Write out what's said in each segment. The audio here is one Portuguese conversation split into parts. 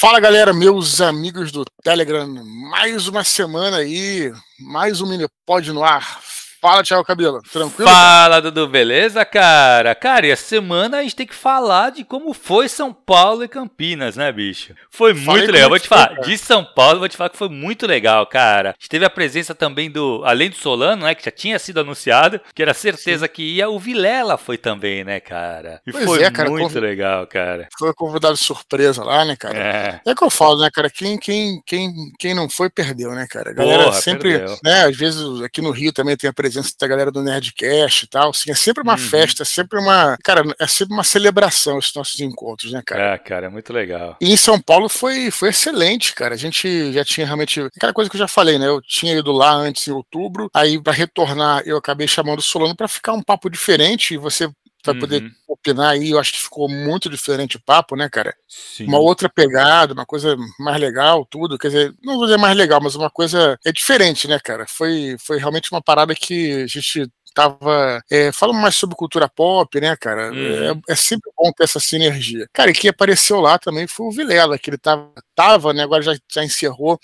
Fala galera, meus amigos do Telegram, mais uma semana aí, mais um mini pod no ar. Fala, Thiago Cabelo, tranquilo? Fala, Dudu, beleza, cara? Cara, e a semana a gente tem que falar de como foi São Paulo e Campinas, né, bicho? Foi muito Falei legal, vou te falar, foi, de São Paulo, vou te falar que foi muito legal, cara. A gente teve a presença também do, além do Solano, né, que já tinha sido anunciado, que era certeza Sim. que ia, o Vilela foi também, né, cara? E pois foi é, cara, muito legal, cara. Foi convidado surpresa lá, né, cara? É. é que eu falo, né, cara, quem, quem, quem, quem não foi, perdeu, né, cara? A galera Porra, sempre, perdeu. né, às vezes aqui no Rio também tem a presença presença da galera do Nerdcast e tal. Assim, é sempre uma uhum. festa, é sempre uma. Cara, é sempre uma celebração esses nossos encontros, né, cara? É, cara, é muito legal. E em São Paulo foi, foi excelente, cara. A gente já tinha realmente. Aquela coisa que eu já falei, né? Eu tinha ido lá antes em outubro, aí para retornar eu acabei chamando o Solano para ficar um papo diferente e você vai uhum. poder opinar aí. Eu acho que ficou muito diferente o papo, né, cara? Sim. Uma outra pegada, uma coisa mais legal, tudo. Quer dizer, não vou dizer mais legal, mas uma coisa é diferente, né, cara? Foi, foi realmente uma parada que a gente tava é, falando mais sobre cultura pop, né, cara? Uhum. É, é, sempre bom ter essa sinergia. Cara, e quem apareceu lá também foi o Vilela, que ele tava, tava né, agora já, já encerrou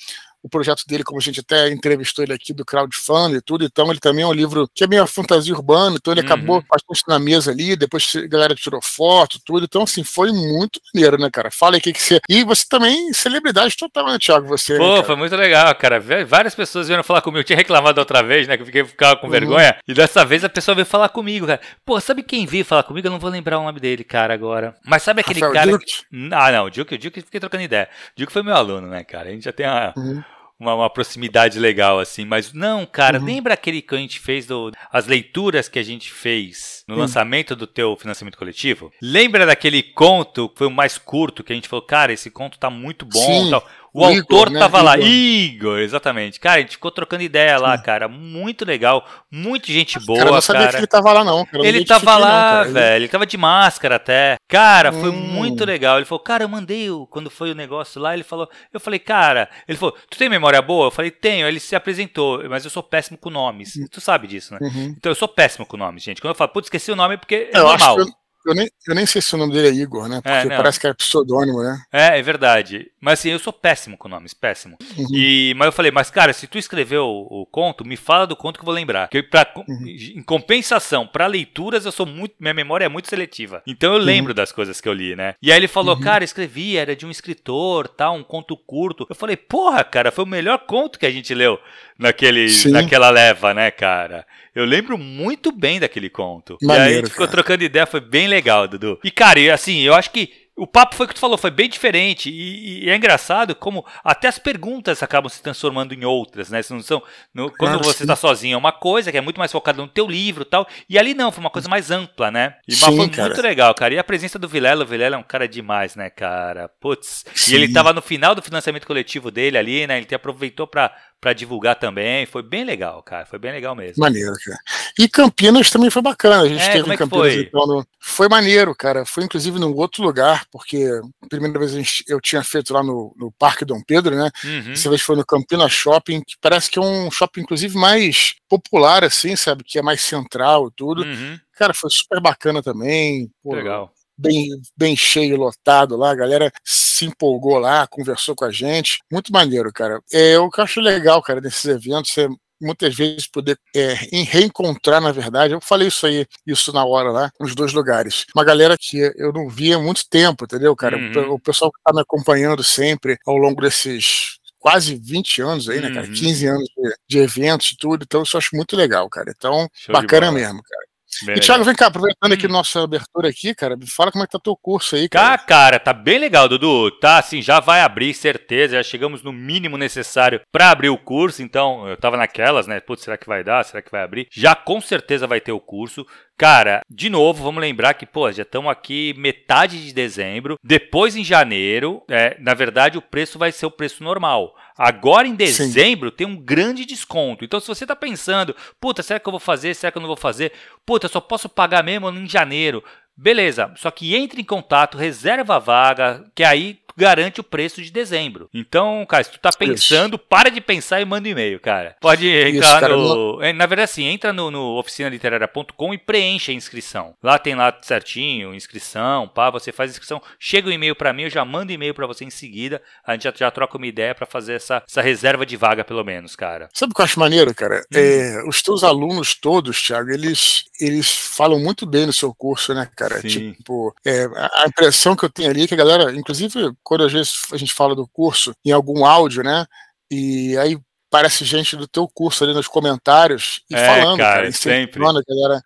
o projeto dele, como a gente até entrevistou ele aqui do crowdfunding e tudo, então ele também é um livro que é meio fantasia urbana, então ele uhum. acabou bastante na mesa ali, depois a galera tirou foto, tudo, então assim, foi muito maneiro, né, cara? Fala aí o que que você... E você também, celebridade total, né, Thiago, você... Pô, né, foi muito legal, cara, várias pessoas vieram falar comigo, eu tinha reclamado outra vez, né, que eu fiquei, ficava com uhum. vergonha, e dessa vez a pessoa veio falar comigo, cara. Pô, sabe quem veio falar comigo? Eu não vou lembrar o nome dele, cara, agora. Mas sabe aquele Rafael cara... Duke? Ah, não, o Duke, o Duke, fiquei trocando ideia. O Duke foi meu aluno, né, cara? A gente já tem uma... Uhum uma, uma, proximidade legal, assim. Mas não, cara, uhum. lembra aquele que a gente fez do. As leituras que a gente fez no lançamento do teu financiamento coletivo? Lembra daquele conto que foi o mais curto, que a gente falou, cara, esse conto tá muito bom Sim. tal. O, o autor Igor, né? tava Igor. lá, Igor, exatamente. Cara, a gente ficou trocando ideia lá, cara. Muito legal, muita gente boa. Cara, eu não sabia cara. que ele tava lá, não. Cara, ele tava lá, não, velho. Ele tava de máscara até. Cara, foi hum. muito legal. Ele falou, cara, eu mandei o, quando foi o negócio lá. Ele falou, eu falei, cara, ele falou, tu tem memória boa? Eu falei, tenho. Ele se apresentou, mas eu sou péssimo com nomes. Hum. Tu sabe disso, né? Uhum. Então eu sou péssimo com nomes, gente. Quando eu falo, putz, esqueci o nome porque é eu normal. Acho que eu eu nem, eu nem sei se o nome dele é Igor, né? É, Porque é, parece que é pseudônimo, né? É, é verdade. Mas assim, eu sou péssimo com nomes, péssimo. Uhum. E, mas eu falei, mas cara, se tu escreveu o, o conto, me fala do conto que eu vou lembrar. Que pra, uhum. Em compensação, para leituras, eu sou muito. Minha memória é muito seletiva. Então eu lembro uhum. das coisas que eu li, né? E aí ele falou, uhum. cara, escrevi, era de um escritor, tal, um conto curto. Eu falei, porra, cara, foi o melhor conto que a gente leu naquele, naquela leva, né, cara? Eu lembro muito bem daquele conto. Maneiro, e aí a gente ficou cara. trocando ideia, foi bem legal, Dudu. E, cara, assim, eu acho que o papo foi o que tu falou, foi bem diferente. E, e, é engraçado como até as perguntas acabam se transformando em outras, né? Não são, no, quando você está sozinho é uma coisa que é muito mais focada no teu livro e tal. E ali não, foi uma coisa mais ampla, né? E sim, foi cara. muito legal, cara. E a presença do Vilela, o Vilela é um cara demais, né, cara? Putz. Sim. E ele estava no final do financiamento coletivo dele ali, né? Ele aproveitou para para divulgar também. Foi bem legal, cara. Foi bem legal mesmo. Maneiro, cara. E Campinas também foi bacana. A gente é, teve é Campinas. Foi? Então, no... foi maneiro, cara. Foi inclusive num outro lugar, porque a primeira vez gente, eu tinha feito lá no, no Parque Dom Pedro, né? Uhum. Essa vez foi no Campinas Shopping, que parece que é um shopping, inclusive, mais popular, assim, sabe? Que é mais central e tudo. Uhum. Cara, foi super bacana também. Pô, legal bem, bem cheio, lotado lá, a galera se empolgou lá, conversou com a gente. Muito maneiro, cara. É, o que eu acho legal, cara, desses eventos é muitas vezes poder é, reencontrar, na verdade, eu falei isso aí, isso na hora lá, nos dois lugares. Uma galera que eu não via há muito tempo, entendeu, cara? Uhum. O pessoal que tá me acompanhando sempre ao longo desses quase 20 anos aí, né, cara? Uhum. 15 anos de, de eventos e tudo, então isso eu acho muito legal, cara. Então, Show bacana mesmo, cara. Bem e Thiago, vem cá, aproveitando aqui hum. nossa abertura aqui, cara, me fala como é que tá teu curso aí, cara. Tá, cara, tá bem legal, Dudu. Tá, assim, já vai abrir, certeza. Já chegamos no mínimo necessário para abrir o curso. Então, eu tava naquelas, né? Putz, será que vai dar? Será que vai abrir? Já com certeza vai ter o curso. Cara, de novo, vamos lembrar que, pô, já estamos aqui metade de dezembro. Depois, em janeiro, é, na verdade, o preço vai ser o preço normal. Agora, em dezembro, Sim. tem um grande desconto. Então, se você está pensando, puta, será que eu vou fazer? Será que eu não vou fazer? Puta, eu só posso pagar mesmo em janeiro. Beleza, só que entre em contato, reserva a vaga, que aí garante o preço de dezembro. Então, cara, se tu tá pensando, Isso. para de pensar e manda um e-mail, cara. Pode entrar Isso, cara, no. Não... Na verdade, assim, entra no, no oficinaliteraria.com e preenche a inscrição. Lá tem lá certinho, inscrição, pá, você faz a inscrição, chega o um e-mail para mim, eu já mando e-mail para você em seguida, a gente já, já troca uma ideia para fazer essa, essa reserva de vaga, pelo menos, cara. Sabe o que eu acho maneiro, cara? Hum. É, os teus alunos todos, Thiago, eles, eles falam muito bem no seu curso, né, cara? Sim. Tipo, é, a impressão que eu tenho ali é que a galera, inclusive, quando às vezes a gente fala do curso em algum áudio, né? E aí parece gente do teu curso ali nos comentários e é, falando, cara, cara sempre.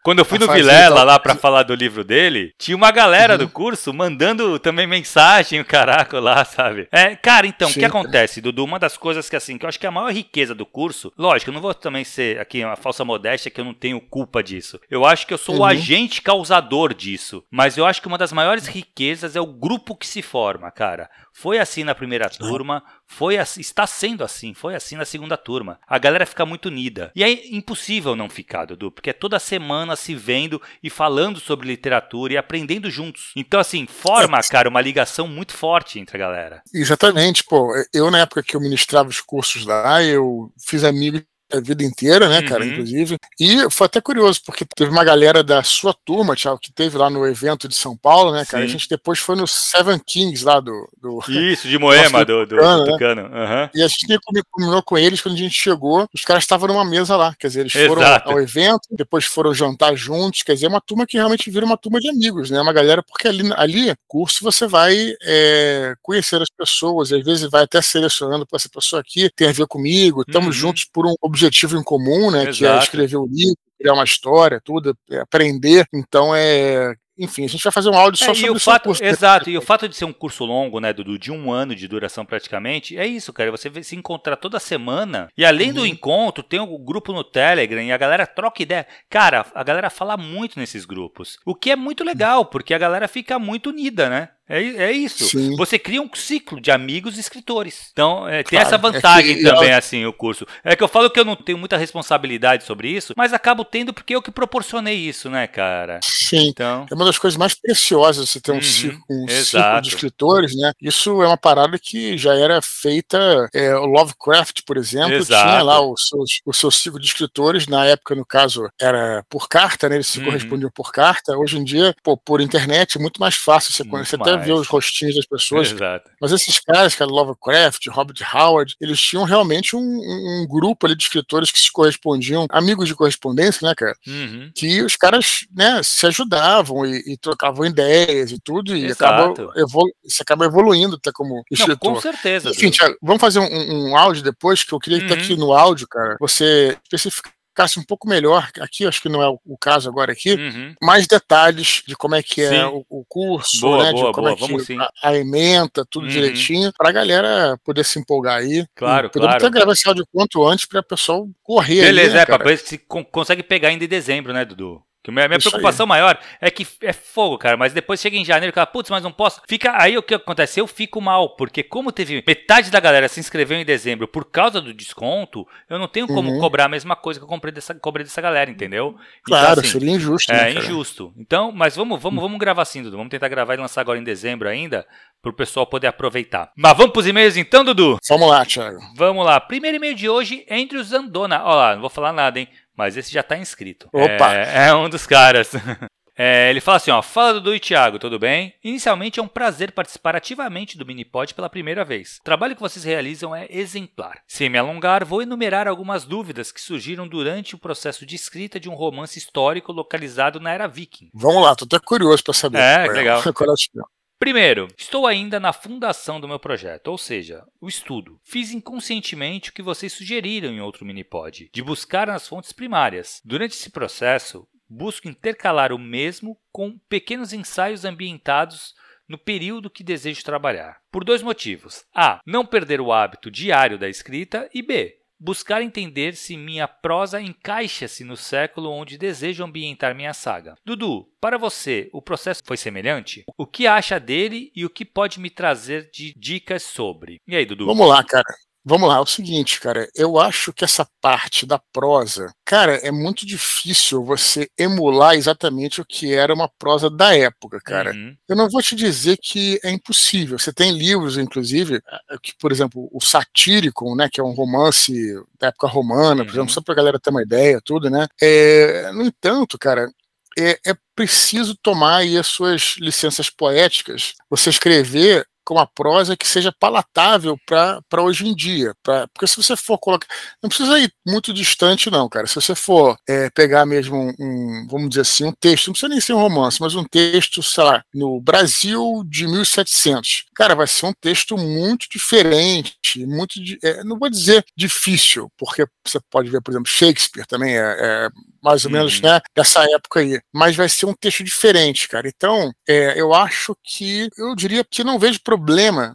Quando eu fui no Vilela lá para falar do livro dele, tinha uma galera uhum. do curso mandando também mensagem, o caraca lá, sabe? É, cara, então, o que acontece, Dudu? Uma das coisas que assim, que eu acho que é a maior riqueza do curso, lógico, eu não vou também ser aqui uma falsa modéstia que eu não tenho culpa disso. Eu acho que eu sou uhum. o agente causador disso, mas eu acho que uma das maiores riquezas é o grupo que se forma, cara. Foi assim na primeira turma, foi assim, está sendo assim, foi assim na segunda turma. A galera fica muito unida. E é impossível não ficar, Dudu, porque é toda semana se vendo e falando sobre literatura e aprendendo juntos. Então, assim, forma, é. cara, uma ligação muito forte entre a galera. Exatamente, pô. Eu, na época que eu ministrava os cursos lá, eu fiz amigos a vida inteira, né, cara, uhum. inclusive. E foi até curioso, porque teve uma galera da sua turma, Thiago, que teve lá no evento de São Paulo, né, cara? Sim. A gente depois foi no Seven Kings lá do. do Isso, de Moema, do, do, do, do Tucano. Uhum. E a gente combinou com eles quando a gente chegou, os caras estavam numa mesa lá, quer dizer, eles foram Exato. ao evento, depois foram jantar juntos, quer dizer, uma turma que realmente vira uma turma de amigos, né? Uma galera, porque ali, ali curso, você vai é, conhecer as pessoas, às vezes vai até selecionando, pô, essa pessoa aqui tem a ver comigo, estamos uhum. juntos por um objetivo objetivo em comum, né? Exato. Que é escrever um livro, criar uma história, tudo, é aprender. Então é enfim, a gente vai fazer um áudio só é, sobre o fato, curso. Exato, e o fato de ser um curso longo, né, Dudu, de um ano de duração praticamente, é isso, cara. Você se encontrar toda semana. E além uhum. do encontro, tem um grupo no Telegram e a galera troca ideia. Cara, a galera fala muito nesses grupos. O que é muito legal, porque a galera fica muito unida, né? É, é isso. Sim. Você cria um ciclo de amigos escritores. Então, é, tem claro, essa vantagem é que, também, eu... assim, o curso. É que eu falo que eu não tenho muita responsabilidade sobre isso, mas acabo tendo porque eu que proporcionei isso, né, cara? Sim. Então... É uma das coisas mais preciosas você ter um, uhum, ciclo, um ciclo de escritores, né? Isso é uma parada que já era feita. É, o Lovecraft, por exemplo, exato. tinha lá o seu, o seu ciclo de escritores. Na época, no caso, era por carta, né? Eles se uhum. correspondiam por carta. Hoje em dia, pô, por internet, é muito mais fácil você, conhecer até ver os rostinhos das pessoas. Exato. Mas esses caras, cara, Lovecraft, Robert Howard, eles tinham realmente um, um, grupo ali de escritores que se correspondiam, amigos de correspondência, né, cara? Uhum. Que os caras, né, se ajudavam e, e trocavam ideias e tudo, e acaba, evolu acaba evoluindo até como escritor. Não, com certeza. Enfim, Thiago, vamos fazer um, um, áudio depois, que eu queria uhum. que aqui no áudio, cara, você especificar explicasse um pouco melhor, aqui acho que não é o, caso agora aqui, uhum. mais detalhes de como é que é o, o, curso, boa, né, boa, de como boa, é que a, a, ementa, tudo uhum. direitinho, para a galera poder se empolgar aí. Claro, Podemos claro. até gravar esse áudio quanto antes para o pessoal correr Beleza, aí, né, é, para ver se consegue pegar ainda em dezembro, né, Dudu? Que minha, minha preocupação aí. maior é que é fogo, cara. Mas depois chega em janeiro e fala, putz, mas não posso. Fica aí o que acontece? Eu fico mal, porque como teve metade da galera se inscreveu em dezembro por causa do desconto, eu não tenho como uhum. cobrar a mesma coisa que eu comprei dessa, cobrei dessa galera, entendeu? Então, claro, então, assim, seria injusto. É né, injusto. Então, mas vamos, vamos, vamos gravar assim, Dudu. Vamos tentar gravar e lançar agora em dezembro ainda, para o pessoal poder aproveitar. Mas vamos para os e-mails então, Dudu? Vamos lá, Thiago. Vamos lá. Primeiro e-mail de hoje é entre os Andona. Olha lá, não vou falar nada, hein? Mas esse já está inscrito. Opa! É, é um dos caras. É, ele fala assim, ó, fala Dudu e Thiago, tudo bem? Inicialmente é um prazer participar ativamente do Minipod pela primeira vez. O trabalho que vocês realizam é exemplar. Sem me alongar, vou enumerar algumas dúvidas que surgiram durante o processo de escrita de um romance histórico localizado na era viking. Vamos lá, tô até curioso para saber. É, é legal. Primeiro, estou ainda na fundação do meu projeto, ou seja, o estudo. Fiz inconscientemente o que vocês sugeriram em outro minipod, de buscar nas fontes primárias. Durante esse processo, busco intercalar o mesmo com pequenos ensaios ambientados no período que desejo trabalhar. Por dois motivos: A. Não perder o hábito diário da escrita, e B buscar entender se minha prosa encaixa-se no século onde desejo ambientar minha saga. Dudu, para você, o processo foi semelhante? O que acha dele e o que pode me trazer de dicas sobre? E aí, Dudu? Vamos lá, cara. Vamos lá, é o seguinte, cara. Eu acho que essa parte da prosa, cara, é muito difícil você emular exatamente o que era uma prosa da época, cara. Uhum. Eu não vou te dizer que é impossível. Você tem livros, inclusive, eh, que, por exemplo, o Satírico, né, que é um romance da época romana, uhum. por exemplo, uhum. só pra galera ter uma ideia, tudo, né? É, no entanto, cara, é, é, preciso tomar aí as suas licenças poéticas, você escrever com uma prosa que seja palatável para hoje em dia. Pra, porque se você for colocar. Não precisa ir muito distante, não, cara. Se você for é, pegar mesmo um, um, vamos dizer assim, um texto, não precisa nem ser um romance, mas um texto, sei lá, no Brasil de 1700. Cara, vai ser um texto muito diferente, muito. É, não vou dizer difícil, porque você pode ver, por exemplo, Shakespeare também é, é mais ou menos, uhum. né, dessa época aí. Mas vai ser um texto diferente, cara. Então, é, eu acho que, eu diria que não vejo problema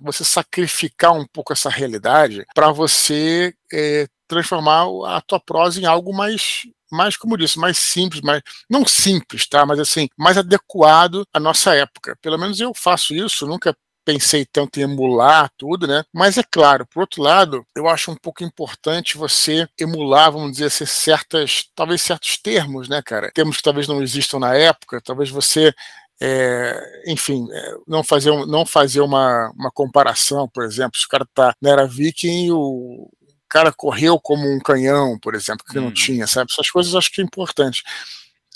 você sacrificar um pouco essa realidade para você é, transformar a tua prosa em algo mais mais, como disse, mais simples, mais, não simples, tá? Mas assim, mais adequado à nossa época. Pelo menos eu faço isso, nunca pensei tanto em emular tudo, né? Mas é claro, por outro lado, eu acho um pouco importante você emular, vamos dizer assim, certas, talvez certos termos, né, cara? Termos que talvez não existam na época, talvez você é, enfim, é, não fazer, não fazer uma, uma comparação, por exemplo, se o cara tá na era viking, o cara correu como um canhão, por exemplo, que hum. não uhum. tinha, sabe? Essas coisas acho que é importante.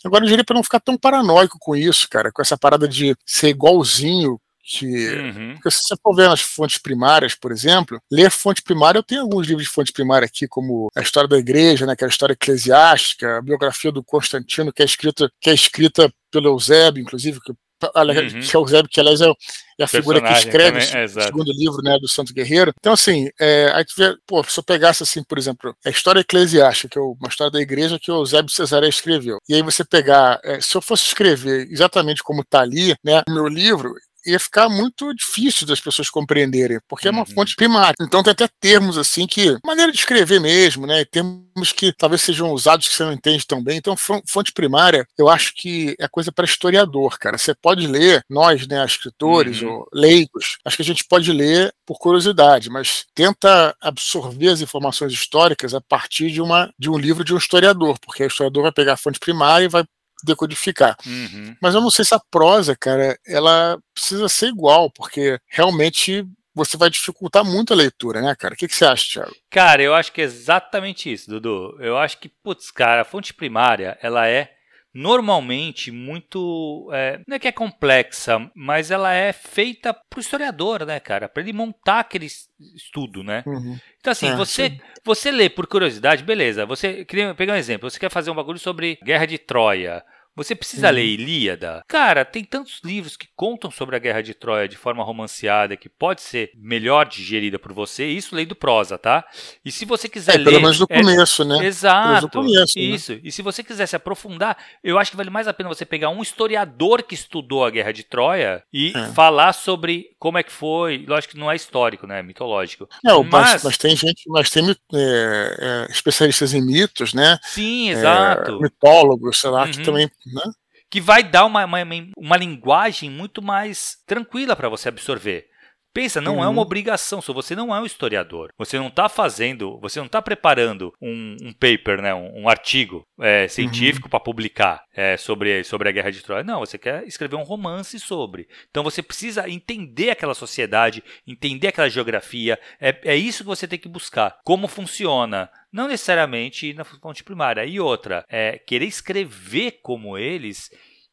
Agora eu diria para não ficar tão paranoico com isso, cara, com essa parada de ser igualzinho que, uhum. Porque se você for ver nas fontes primárias, por exemplo, ler fonte primária, eu tenho alguns livros de fonte primária aqui, como a história da igreja, né, que é a história eclesiástica, a biografia do Constantino, que é escrita, que é escrita pelo Eusébio, inclusive, que, uhum. que é o Eusébio, que aliás é, é a figura que escreve também, é, o segundo livro né, do Santo Guerreiro. Então, assim, é, aí vê, pô, se eu pegasse, assim, por exemplo, a história eclesiástica, que é uma história da igreja que o Eusébio Cesaré escreveu, e aí você pegar, é, se eu fosse escrever exatamente como está ali, né, meu livro, ia ficar muito difícil das pessoas compreenderem, porque uhum. é uma uhum. fonte primária. Então tem até termos assim que, maneira de escrever mesmo, né? Termos que talvez sejam usados que você não entende tão bem. Então, fonte primária, eu acho que é coisa para historiador, cara. Você pode ler, nós, né, escritores uhum. ou leigos, acho que a gente pode ler por curiosidade, mas tenta absorver as informações históricas a partir de, uma, de um livro de um historiador, porque o historiador vai pegar a fonte primária e vai decodificar. Uhum. Mas eu não sei se a prosa, cara, ela precisa ser igual, porque realmente você vai dificultar muito a leitura, né, cara? O que, que você acha, Thiago? Cara, eu acho que é exatamente isso, Dudu. Eu acho que, putz, cara, a fonte primária, ela é normalmente muito. É, não é que é complexa, mas ela é feita pro historiador, né, cara? Para ele montar aquele estudo, né? Uhum. Então, assim, é, você, você lê por curiosidade, beleza. Você. Queria pegar um exemplo. Você quer fazer um bagulho sobre Guerra de Troia. Você precisa uhum. ler Ilíada? Cara, tem tantos livros que contam sobre a Guerra de Troia de forma romanceada que pode ser melhor digerida por você. Isso lendo prosa, tá? E se você quiser é, ler. Pelo menos no é, começo, né? Exato. Começo, né? isso. Né? E se você quiser se aprofundar, eu acho que vale mais a pena você pegar um historiador que estudou a Guerra de Troia e é. falar sobre como é que foi. Lógico que não é histórico, né? É mitológico. Não, mas, mas, mas tem gente, mas tem é, é, especialistas em mitos, né? Sim, exato. mitólogos, sei lá, uhum. que também né? Que vai dar uma, uma, uma linguagem muito mais tranquila para você absorver. Pensa, não uhum. é uma uhum. obrigação, se você não é um historiador, você não está fazendo, você não está preparando um, um, paper, né, um, um artigo é, científico uhum. para publicar é, sobre, sobre a Guerra de Troia. Não, você quer escrever um romance sobre. Então você precisa entender aquela sociedade, entender aquela geografia. É, é isso que você tem que buscar. Como funciona, não necessariamente na fonte primária. E outra, é querer escrever como eles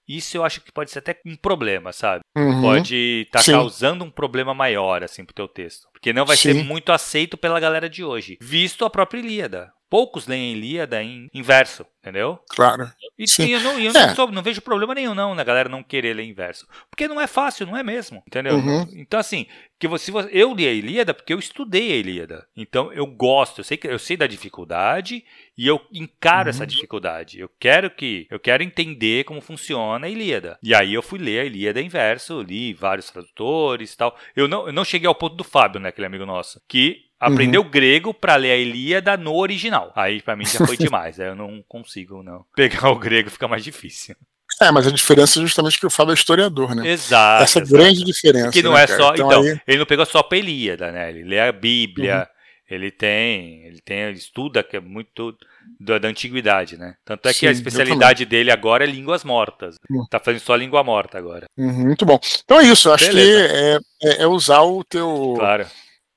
isso eu acho que pode ser até um problema, sabe? Uhum. Pode estar tá causando um problema maior, assim, pro teu texto. Porque não vai Sim. ser muito aceito pela galera de hoje. Visto a própria Ilíada. Poucos leem Ilíada em, em verso, entendeu? Claro. E, Sim. eu, não, eu é. não, sou, não, vejo problema nenhum, não, na galera não querer ler em verso. Porque não é fácil, não é mesmo, entendeu? Uhum. Então, assim, que você, eu li a Ilíada porque eu estudei a Ilíada. Então, eu gosto, eu sei, que, eu sei da dificuldade e eu encaro uhum. essa dificuldade. Eu quero que, eu quero entender como funciona a Ilíada. E aí eu fui ler a Ilíada em verso, li vários tradutores e tal. Eu não, eu não cheguei ao ponto do Fábio, né, aquele amigo nosso, que Aprendeu uhum. grego para ler a Ilíada no original. Aí para mim já foi demais. Aí eu não consigo não. Pegar o grego fica mais difícil. É, mas a diferença é justamente que o Fábio é historiador, né? Exato. Essa exato. grande diferença. Que não né, é só. Então, então aí... ele não pegou só a Ilíada, né? Ele lê a Bíblia. Uhum. ele tem, ele tem, ele estuda que é muito da, da antiguidade, né? Tanto é Sim, que a especialidade dele agora é línguas mortas. Hum. Tá fazendo só língua morta agora. Uhum, muito bom. Então é isso, acho Beleza. que é, é, é, usar o teu. Claro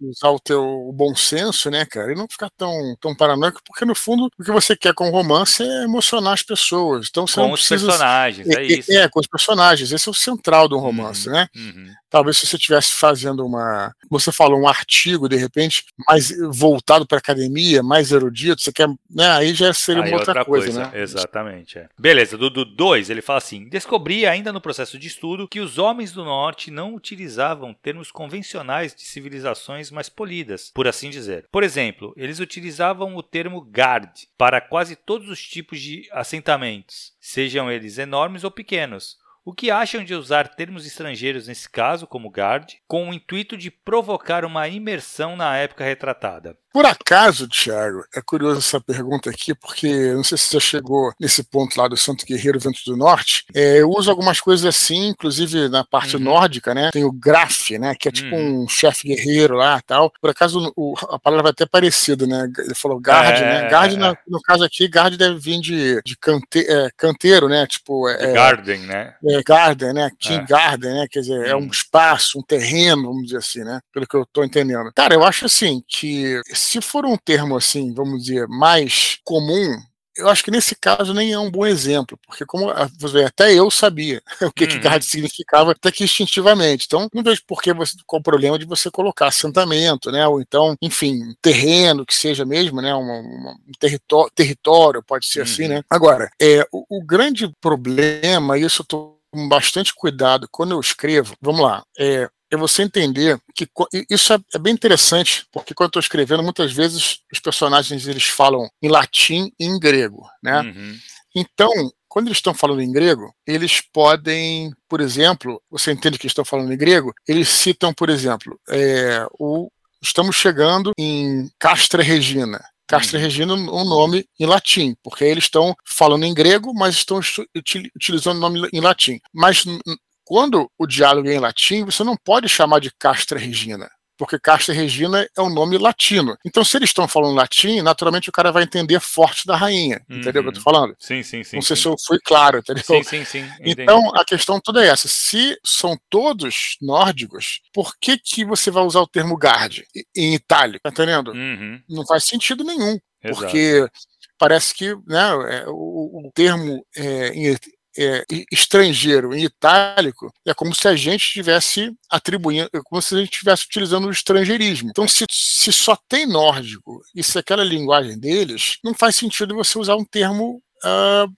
usar o teu bom senso, né, cara, e não ficar tão, tão paranoico, porque no fundo o que você quer com o romance é emocionar as pessoas. Então você com os precisa... personagens, é, é, isso. É, com os personagens. Esse é o central do romance, uhum, né? Uhum. Talvez se você estivesse fazendo uma, você falou, um artigo, de repente, mais voltado para academia, mais erudito, você quer, né? Aí já seria aí uma outra, outra coisa, coisa, né? Exatamente. É. Beleza, do 2, ele fala assim: descobri ainda no processo de estudo que os homens do norte não utilizavam termos convencionais de civilizações mais polidas, por assim dizer. Por exemplo, eles utilizavam o termo guard para quase todos os tipos de assentamentos, sejam eles enormes ou pequenos o que acham de usar termos estrangeiros nesse caso, como guard, com o intuito de provocar uma imersão na época retratada? Por acaso, Thiago, é curioso essa pergunta aqui, porque não sei se você chegou nesse ponto lá do Santo Guerreiro Vento do Norte. É, eu uso algumas coisas assim, inclusive na parte uhum. nórdica, né? Tem o Graf, né? Que é tipo uhum. um chefe guerreiro lá tal. Por acaso, o, a palavra é até parecida, né? Ele falou guard, né? é, né? Guard, é. no caso aqui, guard deve vir de, de cante, é, canteiro, né? Tipo. É, garden, né? É, garden, né? King Garden, né? Quer dizer, é um uhum. espaço, um terreno, vamos dizer assim, né? Pelo que eu tô entendendo. Cara, eu acho assim que se for um termo assim, vamos dizer, mais comum, eu acho que nesse caso nem é um bom exemplo, porque como até eu sabia o que, uhum. que guard significava até que instintivamente. Então, não vejo por que você, qual o problema de você colocar assentamento, né? Ou então, enfim, terreno que seja mesmo, né? um território, território, pode ser uhum. assim, né? Uhum. Agora, é, o, o grande problema, e isso eu tô com bastante cuidado quando eu escrevo. Vamos lá. É, é você entender que isso é, é bem interessante, porque quando eu estou escrevendo, muitas vezes os personagens eles falam em latim e em grego, né? Uhum. Então, quando eles estão falando em grego, eles podem, por exemplo, você entende que estão falando em grego, eles citam, por exemplo, é, o estamos chegando em Castra Regina. Castra hum. Regina um nome em latim, porque eles estão falando em grego, mas estão utilizando o nome em latim. Mas quando o diálogo é em latim, você não pode chamar de Castra Regina, porque Castra Regina é um nome latino. Então, se eles estão falando latim, naturalmente o cara vai entender forte da rainha. Uhum. Entendeu o que eu tô falando? Sim, sim, sim. Não sei sim. se eu fui claro, entendeu? Sim, sim, sim. Entendi. Então, a questão toda é essa. Se são todos nórdicos, por que, que você vai usar o termo guard em itálico? Tá entendendo? Uhum. Não faz sentido nenhum. Exato. Porque parece que né, é, o, o termo é, em, é, estrangeiro em itálico, é como se a gente estivesse atribuindo, é como se a gente estivesse utilizando o estrangeirismo. Então, se, se só tem nórdico e se aquela linguagem deles, não faz sentido você usar um termo uh,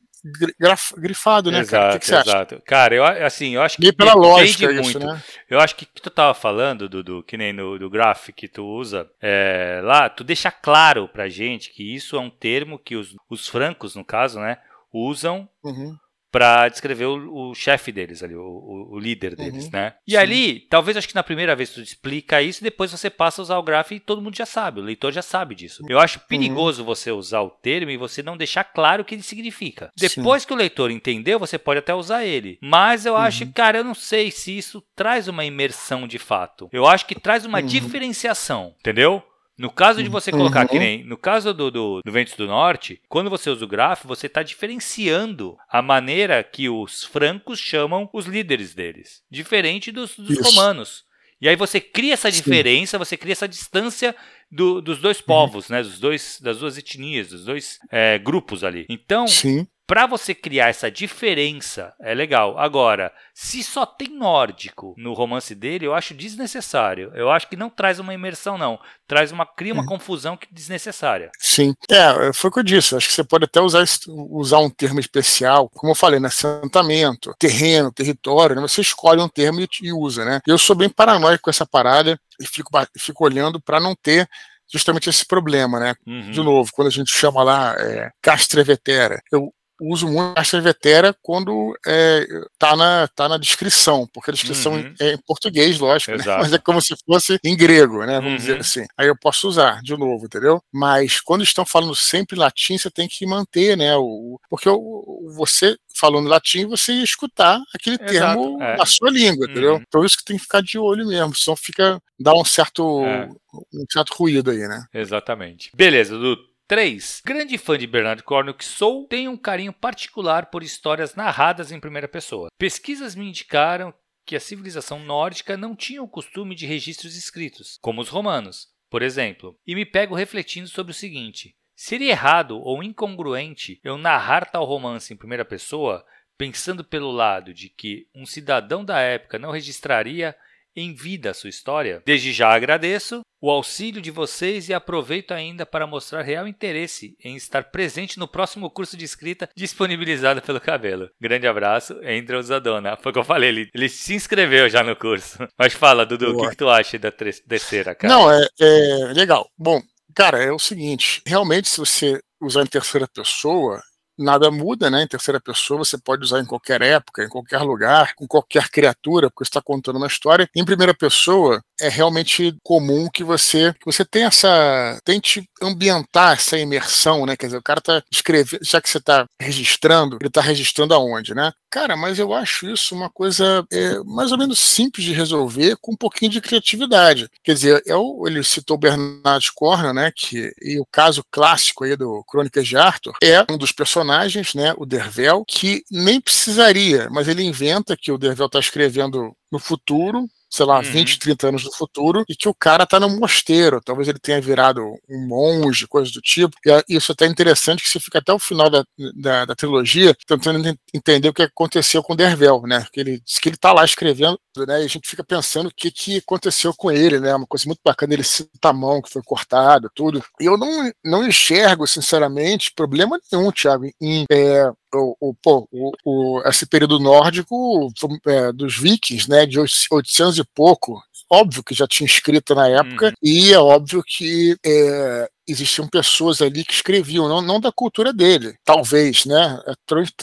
graf, grifado, né, exato, cara? O que, que você exato. acha? Cara, eu assim, eu acho que Meio pela lógica muito. Isso, né? Eu acho que que tu tava falando, Dudu, que nem no do graph que tu usa, é, lá, tu deixa claro pra gente que isso é um termo que os, os francos, no caso, né, usam uhum para descrever o, o chefe deles ali, o, o líder deles, uhum, né? E sim. ali, talvez acho que na primeira vez tu explica isso, depois você passa a usar o graph e todo mundo já sabe, o leitor já sabe disso. Eu acho perigoso uhum. você usar o termo e você não deixar claro o que ele significa. Depois sim. que o leitor entendeu, você pode até usar ele. Mas eu uhum. acho, cara, eu não sei se isso traz uma imersão de fato. Eu acho que traz uma uhum. diferenciação, entendeu? No caso de você colocar, uhum. que nem no caso do, do, do, Ventos do Norte, quando você usa o grafo, você está diferenciando a maneira que os francos chamam os líderes deles, diferente dos, dos romanos. E aí você cria essa diferença, Sim. você cria essa distância do, dos dois povos, uhum. né? Dos dois, das duas etnias, dos dois é, grupos ali. Então, Sim para você criar essa diferença, é legal. Agora, se só tem nórdico no romance dele, eu acho desnecessário. Eu acho que não traz uma imersão, não. Traz uma cria uma é. confusão que desnecessária. Sim. É, foi o que eu disse. Acho que você pode até usar, usar um termo especial, como eu falei, né? Assentamento, terreno, território, né? Você escolhe um termo e, e usa, né? Eu sou bem paranoico com essa parada e fico, fico olhando para não ter justamente esse problema, né? Uhum. De novo, quando a gente chama lá é, Castrevetera, eu uso muito a Vetera quando é, tá, na, tá na descrição, porque a descrição uhum. é em português, lógico, né? mas é como se fosse em grego, né? Vamos uhum. dizer assim. Aí eu posso usar de novo, entendeu? Mas quando estão falando sempre latim, você tem que manter, né? O, porque o, você falando latim, você ia escutar aquele Exato, termo é. na sua língua, entendeu? Uhum. Então isso que tem que ficar de olho mesmo, senão fica dá um certo é. um certo ruído aí, né? Exatamente. Beleza, Dudu. 3. Grande fã de Bernard Cornwell que sou, tenho um carinho particular por histórias narradas em primeira pessoa. Pesquisas me indicaram que a civilização nórdica não tinha o costume de registros escritos, como os romanos, por exemplo, e me pego refletindo sobre o seguinte: seria errado ou incongruente eu narrar tal romance em primeira pessoa, pensando pelo lado de que um cidadão da época não registraria em vida a sua história? Desde já agradeço o auxílio de vocês e aproveito ainda para mostrar real interesse em estar presente no próximo curso de escrita disponibilizado pelo Cabelo. Grande abraço, Andrew Zadona. Foi o que eu falei, ele, ele se inscreveu já no curso. Mas fala, Dudu, o que, que, tu acha da terceira, cara? Não, é, é legal. Bom, cara, é o seguinte, realmente se você usar em terceira pessoa, nada muda, né? Em terceira pessoa você pode usar em qualquer época, em qualquer lugar, com qualquer criatura, porque está contando uma história. Em primeira pessoa é realmente comum que você que você tenha essa tente ambientar essa imersão, né? Quer dizer, o cara está escrevendo, já que você está registrando, ele está registrando aonde, né? Cara, mas eu acho isso uma coisa é, mais ou menos simples de resolver com um pouquinho de criatividade. Quer dizer, eu, ele citou Bernard Cornwell, né? Que e o caso clássico aí do Crônicas de Arthur é um dos personagens né, o Dervel, que nem precisaria, mas ele inventa que o Dervel está escrevendo no futuro, sei lá, uhum. 20, 30 anos no futuro, e que o cara tá no mosteiro. Talvez ele tenha virado um monge, coisa do tipo. E isso é até interessante que você fica até o final da, da, da trilogia tentando entender o que aconteceu com o Dervel, né? Que ele diz que ele tá lá escrevendo, né? E a gente fica pensando o que, que aconteceu com ele, né? Uma coisa muito bacana, ele cita a mão que foi cortada, tudo. E eu não, não enxergo, sinceramente, problema nenhum, Thiago, em é, o, o, o, esse período nórdico é, dos vikings, né, de 800 e pouco, óbvio que já tinha escrito na época, hum. e é óbvio que é, existiam pessoas ali que escreviam, não, não da cultura dele, talvez, né? É,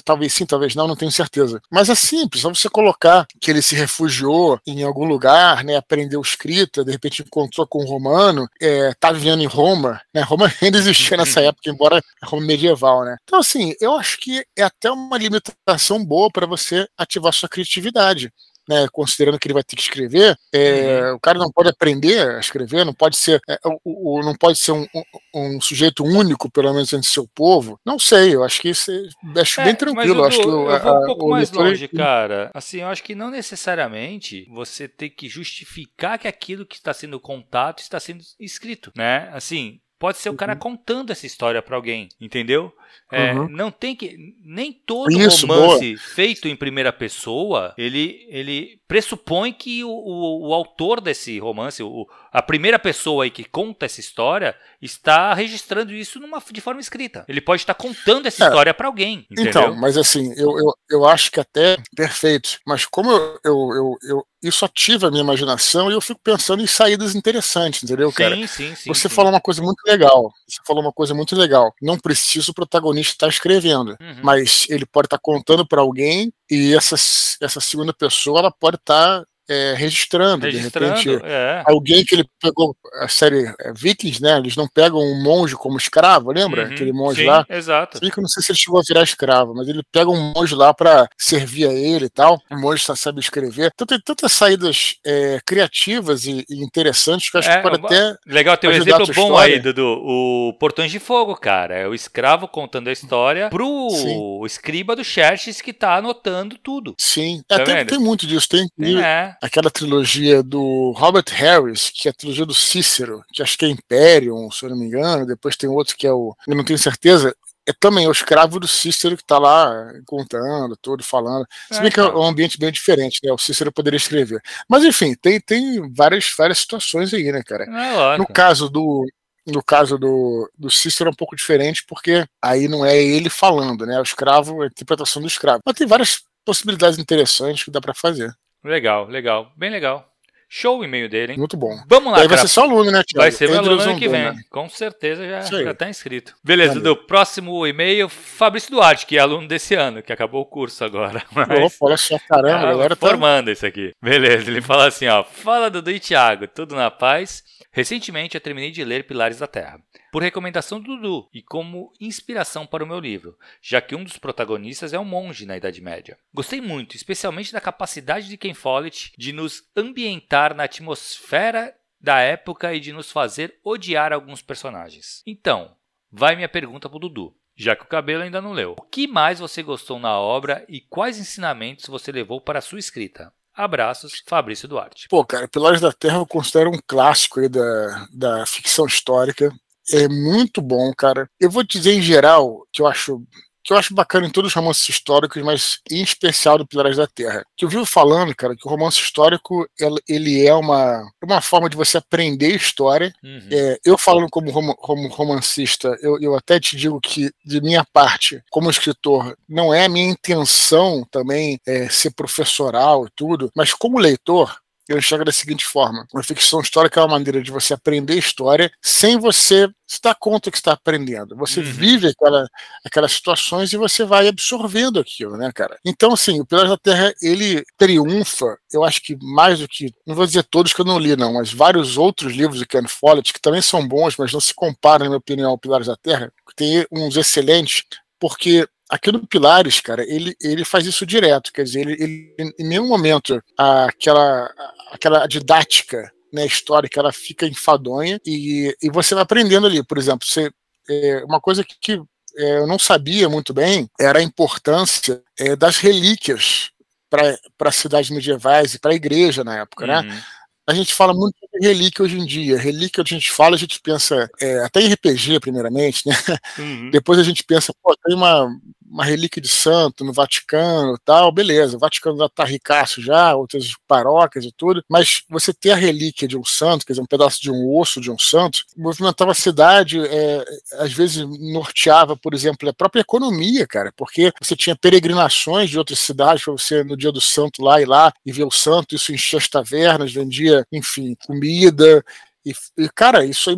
talvez sim, talvez não, não tenho certeza. Mas é simples, só você colocar que ele se refugiou em algum lugar, né? Aprendeu escrita, de repente encontrou com um romano, é, tá vivendo em Roma, né? Roma ainda existia nessa época, embora Roma medieval, né? Então, assim, eu acho que é até uma limitação boa para você ativar sua criatividade né, considerando que ele vai ter que escrever, é, uhum. o cara não pode aprender a escrever, não pode ser, é, o, o, não pode ser um, um, um, sujeito único, pelo menos entre seu povo. Não sei, eu acho que isso é, acho é, bem tranquilo. Mas acho que eu, eu vou um pouco mais longe, cara. Assim, eu acho que não necessariamente você tem que justificar que aquilo que está sendo contado está sendo escrito, né? Assim, Pode ser o cara uhum. contando essa história para alguém, entendeu? É, uhum. Não tem que nem todo Isso, romance boa. feito em primeira pessoa ele, ele pressupõe que o, o, o autor desse romance, o, a primeira pessoa aí que conta essa história, está registrando isso numa, de forma escrita. Ele pode estar contando essa é. história para alguém. Então, entendeu? Então, mas assim, eu, eu, eu acho que até perfeito. Mas como eu, eu, eu, eu isso ativa a minha imaginação e eu fico pensando em saídas interessantes, entendeu, cara? Sim, sim, sim. Você sim. falou uma coisa muito legal. Você falou uma coisa muito legal. Não precisa o protagonista estar escrevendo, uhum. mas ele pode estar contando para alguém e essa, essa segunda pessoa ela pode estar é, registrando, registrando, de repente é. alguém que ele pegou a série é, Vikings, né? Eles não pegam um monge como escravo, lembra? Uhum, Aquele monge sim, lá. Exato. Sei que eu não sei se ele chegou a virar escravo, mas ele pega um monge lá para servir a ele e tal. O monge só sabe escrever. Então tem tantas saídas é, criativas e, e, interessantes que eu acho que é, pode até. Legal, tem um exemplo bom história. aí, Dudu. O Portões de Fogo, cara. É o escravo contando a história pro sim. escriba do Xerxes que tá anotando tudo. Sim, tá tem, tem, muito disso. Tem, é aquela trilogia do Robert Harris, que é a trilogia do Cícero, que acho que é Imperium, se eu não me engano, depois tem outro que é o. Eu não tenho certeza. É também o escravo do Cícero que está lá contando, tudo, falando. Se bem que é um ambiente bem diferente, né? O Cícero poderia escrever. Mas enfim, tem, tem várias, várias situações aí, né, cara? É, no caso do, no caso do, do Cícero é um pouco diferente, porque aí não é ele falando, né? O escravo, a interpretação do escravo. Mas tem várias possibilidades interessantes que dá para fazer. Legal, legal, bem legal. Show o e-mail dele, hein? Muito bom. Vamos lá, Aí vai ser só aluno, né, Thiago? Vai ser meu aluno ano que vem. Né? Com certeza já, já tá inscrito. Beleza, Dudu. Próximo e-mail, Fabrício Duarte, que é aluno desse ano, que acabou o curso agora. Mas... Opa, olha só, caramba, ah, agora tá... Formando isso aqui. Beleza, ele fala assim, ó. Fala, Dudu e Thiago, tudo na paz? Recentemente eu terminei de ler Pilares da Terra, por recomendação do Dudu e como inspiração para o meu livro, já que um dos protagonistas é um monge na Idade Média. Gostei muito, especialmente da capacidade de Ken Follett de nos ambientar na atmosfera da época e de nos fazer odiar alguns personagens. Então, vai minha pergunta para o Dudu já que o cabelo ainda não leu. O que mais você gostou na obra e quais ensinamentos você levou para a sua escrita? Abraços, Fabrício Duarte. Pô, cara, Pilares da Terra eu considero um clássico da, da ficção histórica. É muito bom, cara. Eu vou dizer em geral que eu acho que eu acho bacana em todos os romances históricos, mas em especial do Pilares da Terra. Que eu vivo falando, cara, que o romance histórico ele é uma, uma forma de você aprender história. Uhum. É, eu falando como rom, rom, romancista, eu, eu até te digo que, de minha parte, como escritor, não é a minha intenção também é, ser professoral e tudo, mas como leitor, eu enxergo da seguinte forma: uma ficção histórica é uma maneira de você aprender história sem você se dar conta que está aprendendo. Você uhum. vive aquela, aquelas situações e você vai absorvendo aquilo, né, cara? Então, assim, o Pilares da Terra, ele triunfa, eu acho que mais do que, não vou dizer todos que eu não li, não, mas vários outros livros de Ken Follett, que também são bons, mas não se comparam, na minha opinião, ao Pilares da Terra, tem uns excelentes, porque aqui no Pilares, cara, ele, ele faz isso direto, quer dizer, ele, ele em nenhum momento aquela, aquela didática né, histórica ela fica enfadonha e, e você vai aprendendo ali, por exemplo, você, é, uma coisa que, que é, eu não sabia muito bem era a importância é, das relíquias para cidades medievais e para a igreja na época, né? uhum. né? A gente fala muito de relíquia hoje em dia. Relíquia, a gente fala, a gente pensa, é, até em RPG, primeiramente, né? Uhum. Depois a gente pensa, pô, tem uma, uma relíquia de santo no Vaticano tal, beleza, o Vaticano já tá ricaço já, outras paróquias e tudo, mas você ter a relíquia de um santo, quer dizer, um pedaço de um osso de um santo, movimentava a cidade, é, às vezes norteava, por exemplo, a própria economia, cara, porque você tinha peregrinações de outras cidades para você, no dia do santo, lá e lá e ver o santo, isso enchia as tavernas, vendia, enfim, comida, e, e, cara, isso aí,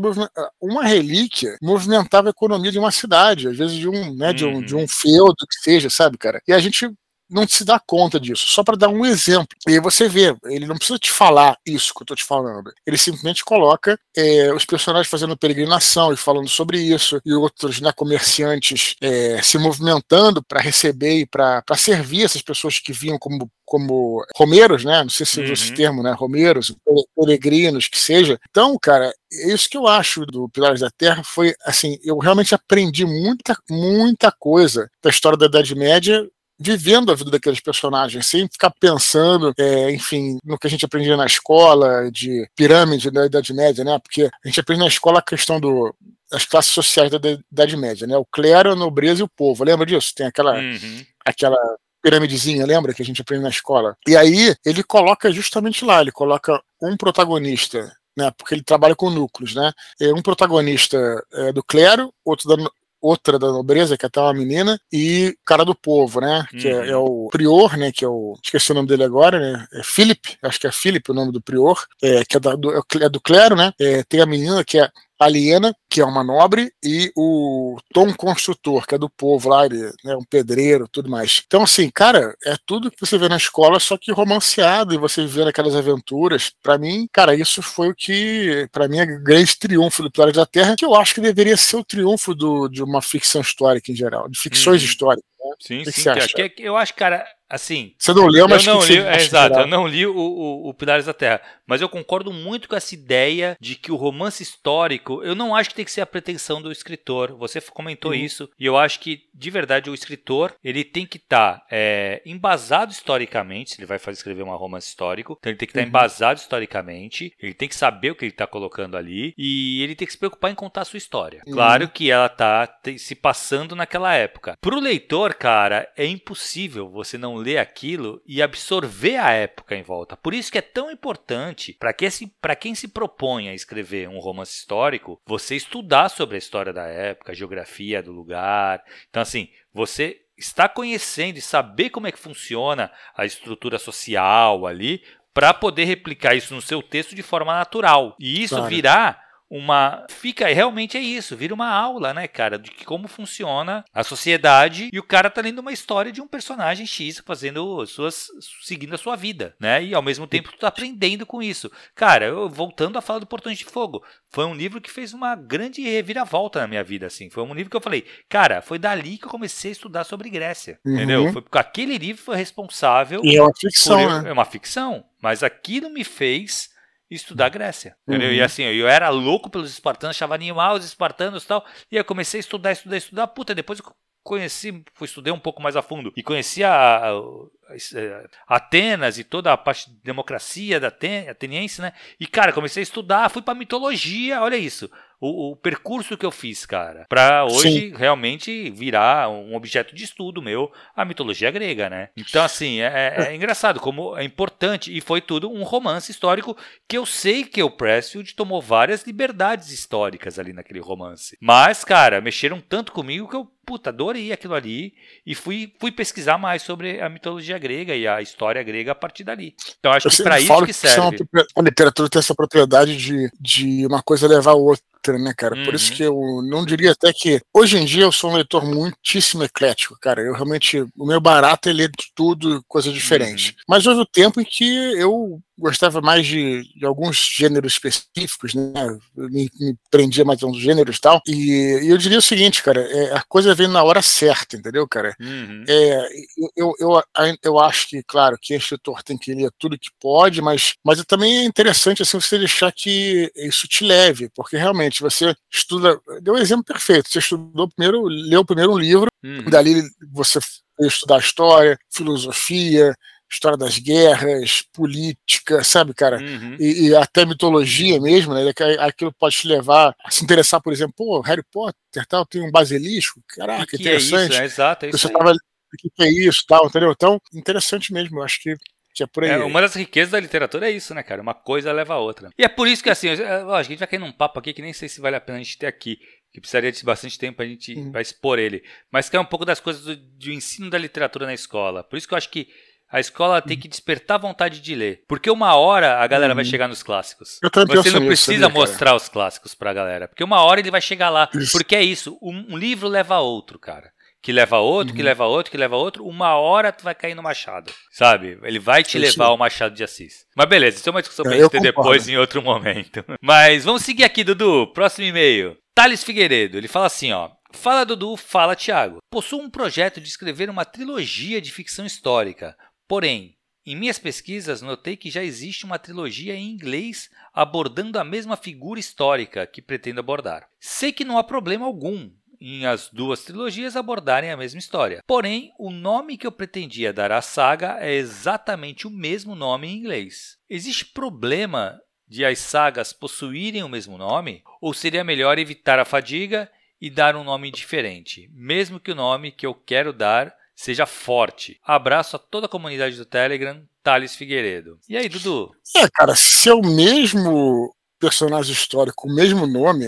uma relíquia movimentava a economia de uma cidade, às vezes de um, né, de um, de um uhum. feudo que seja, sabe, cara? E a gente não se dá conta disso. Só para dar um exemplo. E aí você vê, ele não precisa te falar isso que eu tô te falando. Ele simplesmente coloca é, os personagens fazendo peregrinação e falando sobre isso, e outros né, comerciantes é, se movimentando para receber e para servir essas pessoas que vinham como como romeiros, né? Não sei se usa uhum. esse termo, né? Romeiros, peregrinos, que seja. Então, cara, é isso que eu acho do Pilares da Terra foi assim, eu realmente aprendi muita, muita coisa da história da Idade Média vivendo a vida daqueles personagens, sem ficar pensando, é, enfim, no que a gente aprendia na escola, de pirâmide da Idade Média, né? Porque a gente aprende na escola a questão do, das classes sociais da Idade Média, né? O clero, a nobreza e o povo. Lembra disso? Tem aquela, uhum. aquela piramidezinha, lembra que a gente aprende na escola? E aí ele coloca justamente lá, ele coloca um protagonista né, porque ele trabalha com núcleos, né? É um protagonista é, do clero, outro da, outra da nobreza, que é até uma menina, e cara do povo, né? Que uhum. é, é, o prior, né? Que é o. Esqueci o nome dele agora, né? É Philip, acho que é Philip o nome do prior, é, que é, da, do, é do clero, né? É, tem a menina que é Aliena, que é uma nobre, e o Tom Construtor, que é do povo lá, ele é né, um pedreiro tudo mais. Então, assim, cara, é tudo que você vê na escola, só que romanceado, e você vê aquelas aventuras. para mim, cara, isso foi o que, para mim, é o grande triunfo do Planeta da Terra, que eu acho que deveria ser o triunfo do, de uma ficção histórica em geral, de ficções hum. históricas. Né? Sim, sim. Que, que, eu acho, cara, assim. Você não leu, mas eu não li, é, exato, eu não li o, o, o, Pilares da Terra, mas eu concordo muito com essa ideia de que o romance histórico, eu não acho que tem que ser a pretensão do escritor. Você comentou uhum. isso e eu acho que de verdade o escritor ele tem que estar tá, é, embasado historicamente. Se ele vai fazer escrever um romance histórico, então ele tem que estar tá uhum. embasado historicamente. Ele tem que saber o que ele está colocando ali e ele tem que se preocupar em contar a sua história. Uhum. Claro que ela está se passando naquela época. Para o leitor, cara, é impossível você não ler aquilo e absorver a época em volta. Por isso que é tão importante para que para quem se propõe a escrever um romance histórico, você estudar sobre a história da época, a geografia do lugar. Então assim, você está conhecendo e saber como é que funciona a estrutura social ali para poder replicar isso no seu texto de forma natural. E isso claro. virar uma. Fica, realmente é isso, vira uma aula, né, cara, de como funciona a sociedade e o cara tá lendo uma história de um personagem X fazendo suas. seguindo a sua vida, né? E ao mesmo tempo tu tá aprendendo com isso. Cara, eu, voltando a falar do Portões de Fogo, foi um livro que fez uma grande reviravolta na minha vida, assim. Foi um livro que eu falei, cara, foi dali que eu comecei a estudar sobre Grécia, uhum. entendeu? Foi porque aquele livro foi responsável. E é uma ficção, por, né? É uma ficção, mas aquilo me fez estudar Grécia. Uhum. E assim, eu era louco pelos espartanos, achava animal os espartanos e tal. E aí eu comecei a estudar, estudar, estudar. Puta, depois eu conheci, fui, estudei um pouco mais a fundo e conheci a, a, a, é, Atenas e toda a parte de democracia da ateniense, né? E cara, comecei a estudar, fui para mitologia, olha isso o, o, percurso que eu fiz, cara, para hoje Sim. realmente virar um objeto de estudo meu, a mitologia grega, né? Então, assim, é, é, é engraçado como é importante, e foi tudo um romance histórico que eu sei que o Pressfield tomou várias liberdades históricas ali naquele romance. Mas, cara, mexeram tanto comigo que eu puta, adorei aquilo ali e fui, fui pesquisar mais sobre a mitologia grega e a história grega a partir dali. Então acho eu que para isso que serve. Que a literatura tem essa propriedade de, de uma coisa levar a outra né, cara? Uhum. Por isso uhum. que eu não diria até que. Hoje em dia eu sou um leitor muitíssimo eclético, cara. Eu realmente. O meu barato é ler tudo, coisa diferente. Uhum. Mas houve o tempo em que eu gostava mais de, de, alguns gêneros específicos, né? Me, me, prendia mais a uns gêneros e tal. E, eu diria o seguinte, cara, é, a coisa vem na hora certa, entendeu, cara? Uhum. É, eu, eu, eu acho que, claro, que o escritor tem que ler tudo que pode, mas, mas também é interessante assim, você deixar que isso te leve, porque realmente você estuda. Deu um exemplo perfeito. Você estudou primeiro, leu primeiro um livro, uhum. dali você estudar história, filosofia, história das guerras, política, sabe, cara? Uhum. E, e, até mitologia mesmo, né? Aquilo pode te levar a se interessar, por exemplo, pô, Harry Potter tal, tem um basilisco, caraca, que interessante. É isso, é exato, é isso. Você tava, o que é isso, tal, entendeu? Então, interessante mesmo, eu acho que que é por aí. É, uma das riquezas da literatura é isso, né, cara? Uma coisa leva a outra. E é por isso que, assim, a gente vai cair num papo aqui que nem sei se vale a pena a gente ter aqui, que precisaria de bastante tempo pra gente uhum. pra expor ele. Mas que é um pouco das coisas do, do ensino da literatura na escola. Por isso que eu acho que a escola tem que despertar vontade de ler. Porque uma hora a galera uhum. vai chegar nos clássicos. Você não precisa isso, mostrar os clássicos pra galera. Porque uma hora ele vai chegar lá. Isso. Porque é isso. Um, um, livro leva a outro, cara. Que leva a outro, uhum. que leva a outro, que leva a outro. Uma hora tu vai cair no Machado. Sabe? Ele vai te levar ao Machado de Assis. Mas beleza, isso é uma discussão pra é, gente ter depois em outro momento. Mas vamos seguir aqui, Dudu. Próximo e-mail. Thales Figueiredo. Ele fala assim, ó. Fala Dudu, fala Thiago. Possuo um projeto de escrever uma trilogia de ficção histórica, Porém, em minhas pesquisas, notei que já existe uma trilogia em inglês abordando a mesma figura histórica que pretendo abordar. Sei que não há problema algum em as duas trilogias abordarem a mesma história. Porém, o nome que eu pretendia dar à saga é exatamente o mesmo nome em inglês. Existe problema de as sagas possuírem o mesmo nome? Ou seria melhor evitar a fadiga e dar um nome diferente, mesmo que o nome que eu quero dar seja forte. Abraço a toda a comunidade do Telegram, Thales Figueiredo. E aí, Dudu? É, cara, se é o mesmo personagem histórico, o mesmo nome,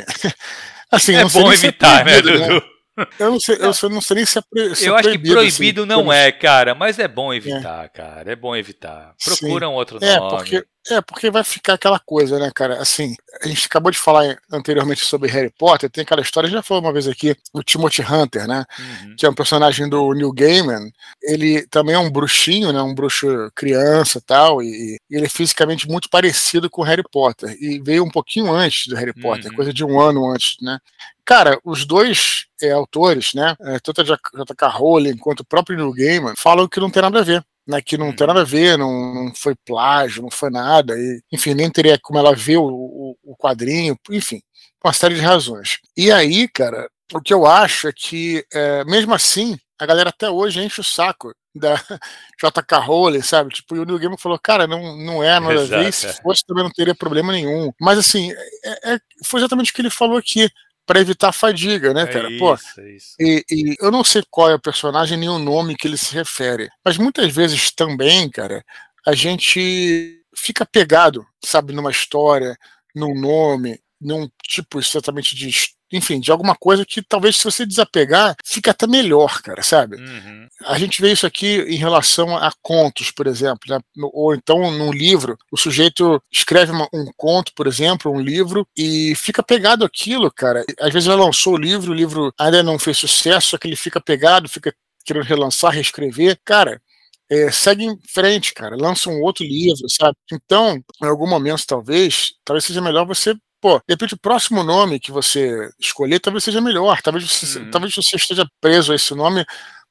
assim, é bom evitar, né, Dudu? Né? Eu não sei, eu não sei nem se é, se Eu é acho que proibido assim, não é, cara, mas é bom evitar, é. cara. É bom evitar. Procura Sim. um outro é, nome. Porque, é, porque vai ficar aquela coisa, né, cara? Assim, a gente acabou de falar anteriormente sobre Harry Potter, tem aquela história, já falou uma vez aqui, o Timothy Hunter, né? Uhum. Que é um personagem do Neil Gaiman. Ele também é um bruxinho, né? Um bruxo criança tal, e, e ele é fisicamente muito parecido com o Harry Potter. E veio um pouquinho antes do Harry Potter, uhum. coisa de um ano antes, né? Cara, os dois é, autores, né, é, tanto a J.K. Rowling quanto o próprio Neil Gaiman, falam que não tem nada a ver. Né, que não tem uhum. nada a ver, não, não foi plágio, não foi nada, e, enfim, nem teria como ela ver o, o, o quadrinho, enfim, uma série de razões. E aí, cara, o que eu acho é que, é, mesmo assim, a galera até hoje enche o saco da J.K. Rowling, sabe? Tipo, e o Neil Gaiman falou, cara, não, não é nada Exato, a ver, se é. fosse também não teria problema nenhum. Mas assim, é, é, foi exatamente o que ele falou aqui para evitar fadiga, né, é cara? É Pô, isso, é isso. E, e, eu não sei qual é o personagem nem o nome que ele se refere, mas muitas vezes também, cara, a gente fica pegado, sabe, numa história, num nome, num tipo exatamente de enfim, de alguma coisa que talvez se você desapegar, fica até melhor, cara, sabe? Uhum. A gente vê isso aqui em relação a contos, por exemplo, né? ou então num livro, o sujeito escreve uma, um conto, por exemplo, um livro, e fica pegado aquilo, cara. Às vezes ele lançou o livro, o livro ainda não fez sucesso, só que ele fica pegado, fica querendo relançar, reescrever. Cara, é, segue em frente, cara, lança um outro livro, sabe? Então, em algum momento, talvez, talvez seja melhor você pô, de repente o próximo nome que você escolher talvez seja melhor, talvez você, uhum. talvez você esteja preso a esse nome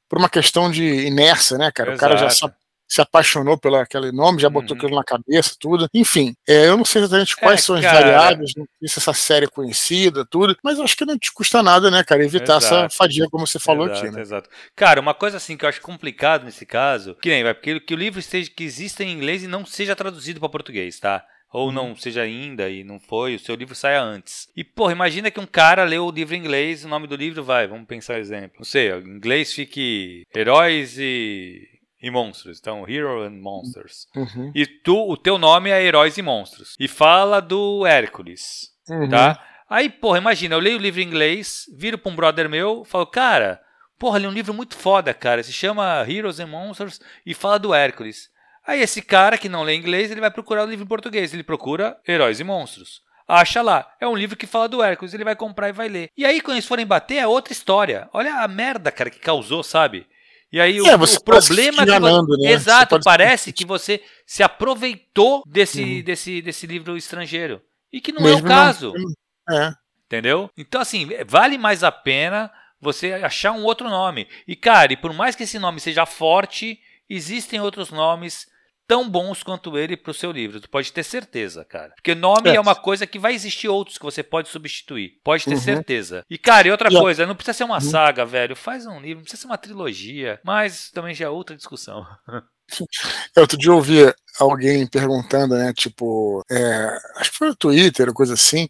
por uma questão de inércia, né, cara? Exato. O cara já sabe se apaixonou pelo aquele nome, já botou uhum. aquilo na cabeça, tudo. Enfim, é, eu não sei exatamente quais é, são as variáveis, não sei se essa série é conhecida, tudo, mas acho que não te custa nada, né, cara, evitar exato. essa fadiga, como você falou exato, aqui, né? Exato. Cara, uma coisa assim que eu acho complicado nesse caso, que nem, vai, porque que o livro esteja, que exista em inglês e não seja traduzido para português, tá? Ou uhum. não seja ainda e não foi, o seu livro saia antes. E, porra, imagina que um cara leu o livro em inglês, o nome do livro vai, vamos pensar exemplo. Não sei, em inglês fique Heróis e e monstros. Então, Hero and Monsters. Uhum. E tu, o teu nome é Heróis e Monstros. E fala do Hércules, uhum. tá? Aí, porra, imagina, eu leio o livro em inglês, viro pra um brother meu, falo, cara, porra, li um livro muito foda, cara. Se chama Heroes and Monsters e fala do Hércules. Aí esse cara que não lê inglês, ele vai procurar o livro em português. Ele procura Heróis e Monstros. Acha lá. É um livro que fala do Hércules. Ele vai comprar e vai ler. E aí, quando eles forem bater, é outra história. Olha a merda, cara, que causou, sabe? E aí é, o, o problema que você, né? exato, pode... parece que você se aproveitou desse, uhum. desse, desse livro estrangeiro e que não Mesmo é o caso. Não... É. Entendeu? Então assim, vale mais a pena você achar um outro nome. E cara, e por mais que esse nome seja forte, existem outros nomes tão bons quanto ele para o seu livro. Tu pode ter certeza, cara. Porque nome é. é. uma coisa que vai existir outros que você pode substituir. Pode ter uhum. certeza. E, cara, e outra coisa, não precisa ser uma uhum. saga, velho. Faz um livro, não precisa ser uma trilogia. Mas também já é outra discussão. Outro dia eu ouvi alguém perguntando, né? Tipo, é, acho que foi no Twitter, coisa assim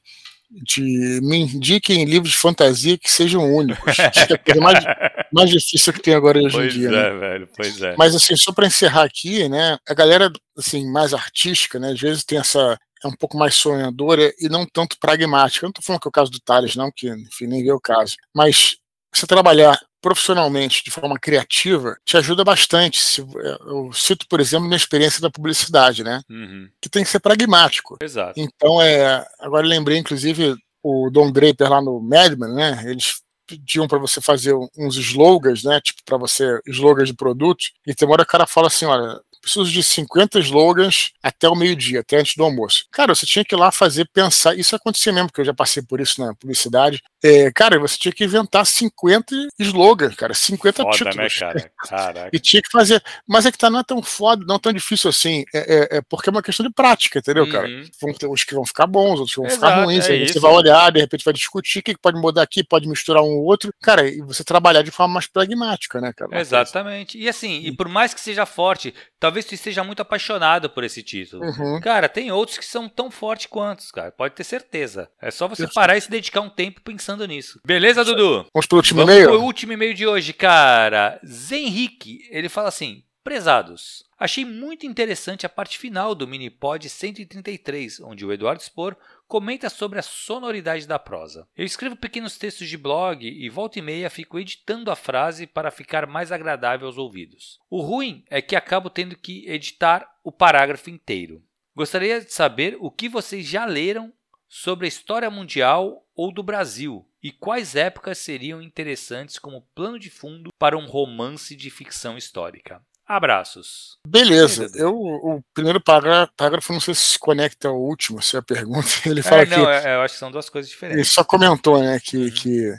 de me indiquem livros de fantasia que sejam únicos. Acho que é a coisa mais, mais difícil que tem agora hoje pois em dia. É, né? velho, pois é. Mas assim, só para encerrar aqui, né? A galera assim, mais artística, né? Às vezes tem essa. É um pouco mais sonhadora e não tanto pragmática. Eu não estou falando que é o caso do Thales, não, que enfim, nem vê o caso. Mas você trabalhar profissionalmente de forma criativa te ajuda bastante. Eu cito, por exemplo, minha experiência da publicidade, né? Uhum. Que tem que ser pragmático. Exato. Então, é, agora lembrei, inclusive, o Don Draper lá no Madman, né? Eles pediam para você fazer uns slogans, né? Tipo, para você, slogans de produtos. E tem uma hora que o cara fala assim: olha, preciso de 50 slogans até o meio-dia, até antes do almoço. Cara, você tinha que ir lá fazer, pensar. Isso acontecia mesmo, porque eu já passei por isso na publicidade. É, cara, você tinha que inventar 50 slogans, cara, 50 foda, títulos. Né, cara? Caraca. E tinha que fazer. Mas é que tá, não é tão foda, não tão difícil assim. É, é, é porque é uma questão de prática, entendeu, cara? Uhum. Vão ter uns que vão ficar bons, outros que vão Exato, ficar ruins. É aí você vai olhar, de repente vai discutir o que pode mudar aqui, pode misturar um ou outro. Cara, e você trabalhar de forma mais pragmática, né, cara? Exatamente. E assim, e por mais que seja forte, talvez tu esteja muito apaixonado por esse título. Uhum. Cara, tem outros que são tão fortes quantos, cara. Pode ter certeza. É só você parar e se dedicar um tempo pensando nisso. Beleza, Dudu? Vamos pro último e-mail? Vamos pro último e-mail de hoje, cara. Zenrique, ele fala assim: Prezados, achei muito interessante a parte final do Minipod 133, onde o Eduardo Spor comenta sobre a sonoridade da prosa. Eu escrevo pequenos textos de blog e volta e meia fico editando a frase para ficar mais agradável aos ouvidos. O ruim é que acabo tendo que editar o parágrafo inteiro. Gostaria de saber o que vocês já leram sobre a história mundial ou do Brasil e quais épocas seriam interessantes como plano de fundo para um romance de ficção histórica. Abraços. Beleza. Eu, o primeiro parágrafo, não sei se se conecta ao último, se é a pergunta. Ele é, fala é, não, que. eu acho que são duas coisas diferentes. Ele só comentou, né, que, uhum. que,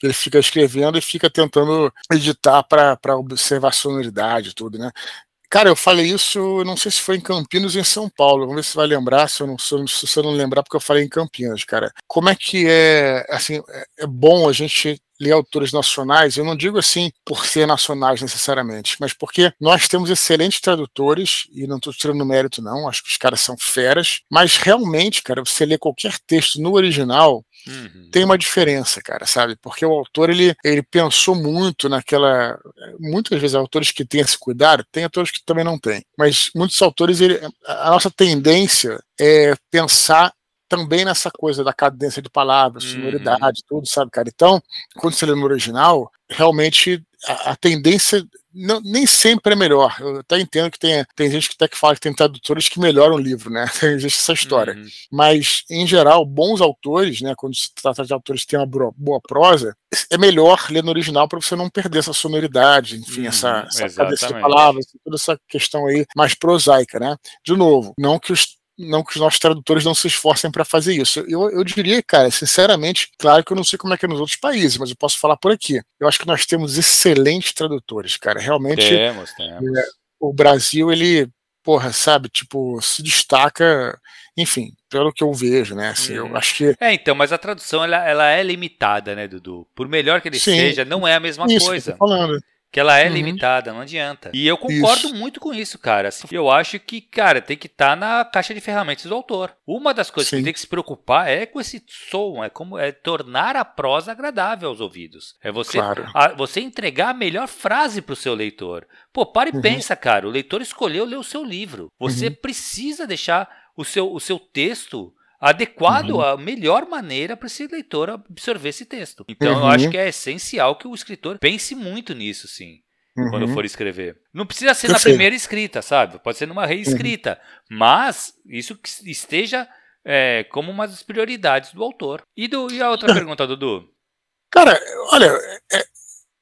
que, ele fica escrevendo e fica tentando editar para observar a sonoridade e tudo, né? Cara, eu falei isso, não sei se foi em Campinas ou em São Paulo. Vamos ver se vai lembrar, se eu não, se eu não lembrar, porque eu falei em Campinas, cara. Como é que é, assim, é, é bom a gente ler autores nacionais, eu não digo assim por ser nacionais necessariamente, mas porque nós temos excelentes tradutores, e não estou tirando mérito não, acho que os caras são feras, mas realmente, cara, você lê qualquer texto no original, Uhum. Tem uma diferença, cara, sabe? Porque o autor ele, ele pensou muito naquela. Muitas vezes, autores que têm esse cuidado, tem autores que também não têm. Mas muitos autores, ele, a nossa tendência é pensar também nessa coisa da cadência de palavras, sonoridade, uhum. tudo, sabe, cara? Então, quando você lê no original, realmente a, a tendência não, nem sempre é melhor. Eu até entendo que tem, tem gente que até que fala que tem tradutores que melhoram o livro, né? Existe essa história. Uhum. Mas, em geral, bons autores, né? Quando se trata de autores que têm uma boa prosa, é melhor ler no original para você não perder essa sonoridade, enfim, uhum, essa, essa de palavras, toda essa questão aí mais prosaica, né? De novo, não que os não que os nossos tradutores não se esforcem para fazer isso. Eu, eu diria, cara, sinceramente, claro que eu não sei como é que é nos outros países, mas eu posso falar por aqui. Eu acho que nós temos excelentes tradutores, cara. Realmente, temos, temos. É, o Brasil, ele, porra, sabe, tipo, se destaca, enfim, pelo que eu vejo, né? Assim. Eu uhum. acho que. É, então, mas a tradução ela, ela é limitada, né, Dudu? Por melhor que ele Sim, seja, não é a mesma isso coisa. Que eu tô falando que ela é uhum. limitada, não adianta. E eu concordo isso. muito com isso, cara. Assim, eu acho que, cara, tem que estar tá na caixa de ferramentas do autor. Uma das coisas Sim. que tem que se preocupar é com esse som, é como é tornar a prosa agradável aos ouvidos. É você, claro. a, você entregar a melhor frase para o seu leitor. Pô, para e uhum. pensa, cara. O leitor escolheu ler o seu livro. Você uhum. precisa deixar o seu, o seu texto adequado uhum. à melhor maneira para esse leitor absorver esse texto. Então uhum. eu acho que é essencial que o escritor pense muito nisso, sim. Uhum. Quando for escrever. Não precisa ser na primeira escrita, sabe? Pode ser numa reescrita. Uhum. Mas isso que esteja é, como uma das prioridades do autor. E, do, e a outra pergunta, Dudu? Cara, olha, é,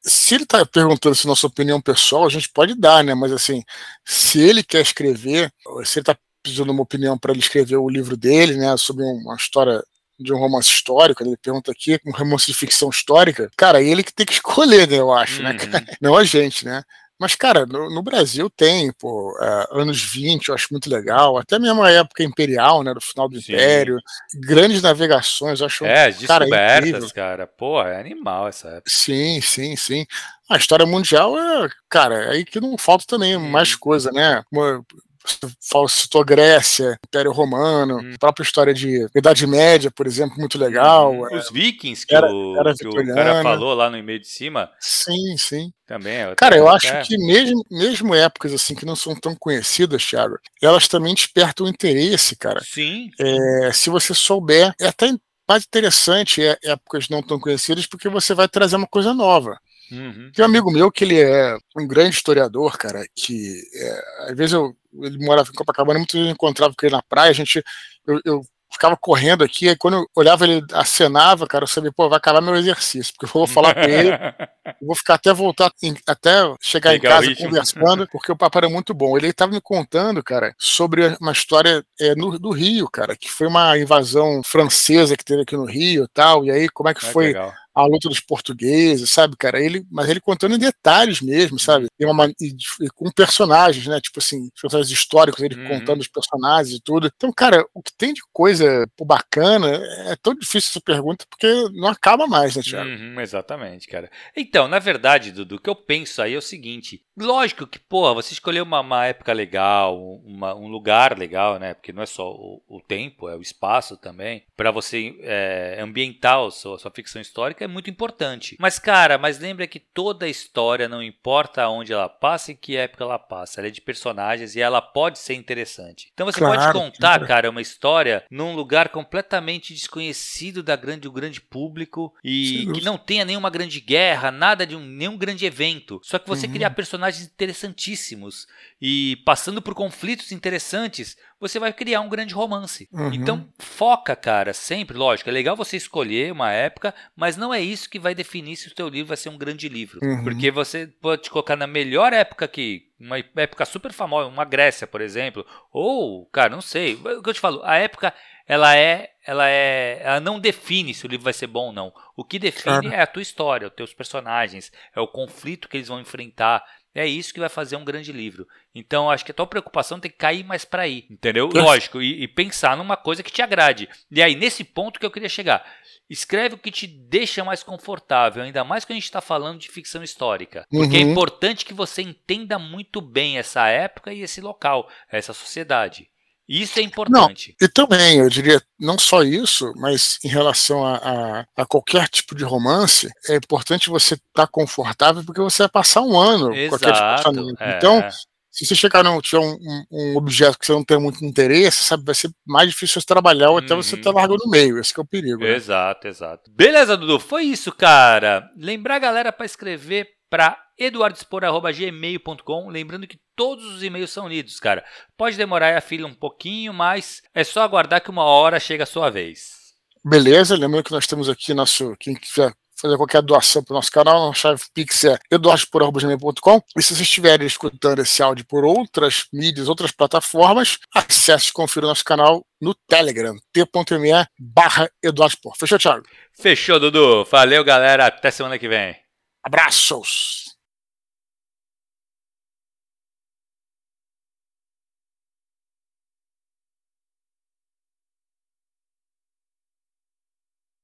se ele está perguntando se nossa opinião pessoal, a gente pode dar, né? Mas assim, se ele quer escrever, se ele está pedindo uma opinião para ele escrever o livro dele, né, sobre uma história de um romance histórico, ele pergunta aqui, um romance de ficção histórica, cara, ele que tem que escolher, né, eu acho, né, uhum. né, não a gente, né. Mas, cara, no, no Brasil tem, pô, é, anos 20, eu acho muito legal, até mesmo a época imperial, né, do final do Sim. Império, grandes navegações, eu acho, É, as descobertas, cara, cara, pô, é animal essa época. Sim, sim, sim. A história mundial é, cara, é aí que não falta também mais coisa, né, citou Grécia, Império Romano, hum. própria história de Idade Média, por exemplo, muito legal. Hum. Os vikings que, era, o, era que o cara falou lá no e-mail de cima. Sim, sim. Também. É cara, eu acho que mesmo, mesmo épocas assim que não são tão conhecidas, Thiago, elas também despertam interesse, cara. Sim. É, se você souber, é até mais interessante é, épocas não tão conhecidas porque você vai trazer uma coisa nova. Uhum. Tem um amigo meu que ele é um grande historiador, cara, que é, às vezes eu, ele morava em Copacabana, vezes eu encontrava com ele na praia, a gente, eu, eu ficava correndo aqui, aí quando eu olhava ele acenava, cara, eu sabia, pô, vai acabar meu exercício, porque eu vou falar com ele, eu vou ficar até voltar, em, até chegar em casa conversando, porque o papo era muito bom. Ele estava me contando, cara, sobre uma história é, no, do Rio, cara, que foi uma invasão francesa que teve aqui no Rio e tal, e aí como é que é foi legal a luta dos portugueses, sabe, cara? Ele, mas ele contando em detalhes mesmo, sabe? E, uma, e, e com personagens, né? Tipo assim, personagens históricos, ele uhum. contando os personagens e tudo. Então, cara, o que tem de coisa bacana é tão difícil essa pergunta porque não acaba mais, né, Thiago? Uhum, exatamente, cara. Então, na verdade, Dudu, o que eu penso aí é o seguinte: lógico que, porra, você escolheu uma, uma época legal, uma, um lugar legal, né? Porque não é só o, o tempo, é o espaço também, para você é, ambientar a sua, a sua ficção histórica é muito importante. Mas, cara, mas lembra que toda história, não importa onde ela passa e que época ela passa, ela é de personagens e ela pode ser interessante. Então você claro, pode contar, claro. cara, uma história num lugar completamente desconhecido da grande, do grande público e Sim, que não tenha nenhuma grande guerra, nada de um, nenhum grande evento. Só que você uhum. criar personagens interessantíssimos e passando por conflitos interessantes, você vai criar um grande romance. Uhum. Então, foca, cara, sempre, lógico, é legal você escolher uma época, mas não é isso que vai definir se o seu livro vai ser um grande livro. Uhum. Porque você pode colocar na melhor época que uma época super famosa, uma Grécia, por exemplo, ou, cara, não sei, o que eu te falo, a época ela é, ela é, ela não define se o livro vai ser bom ou não. O que define claro. é a tua história, os teus personagens, é o conflito que eles vão enfrentar, é isso que vai fazer um grande livro. Então, acho que a tua preocupação tem que cair mais para aí, entendeu? Lógico, e, e, pensar numa coisa que te agrade. E aí, nesse ponto que eu queria chegar. Escreve o que te deixa mais confortável, ainda mais que a gente está falando de ficção histórica. Porque é uhum. é importante que você entenda muito bem essa época e esse local, essa sociedade. Isso é importante. Não, e também, eu diria, não só isso, mas em relação a, a, a qualquer tipo de romance, é importante você estar tá confortável porque você vai passar um ano Exato, com aquele personagem. É. Então, se você chegar não tiver um, um, um, objeto que você não tem muito interesse, sabe, vai ser mais difícil você trabalhar ou até você tá largando no meio. Esse é o perigo. Né? Exato, exato. Beleza, Dudu, foi isso, cara. Lembrar a galera para escrever para eduardespor.gmail.com. Lembrando que todos os e-mails são lidos, cara. Pode demorar a fila um pouquinho, mas é só aguardar que uma hora chega a sua vez. Beleza, lembrando que nós temos aqui nosso. Quem quiser fazer qualquer doação para o nosso canal, nossa chave Pix é eduardespor.gmail.com. E se vocês estiverem escutando esse áudio por outras mídias, outras plataformas, acesse e confira o nosso canal no Telegram, t.me barra Fechou, Thiago? Fechou, Dudu. Valeu, galera. Até semana que vem. Abraços!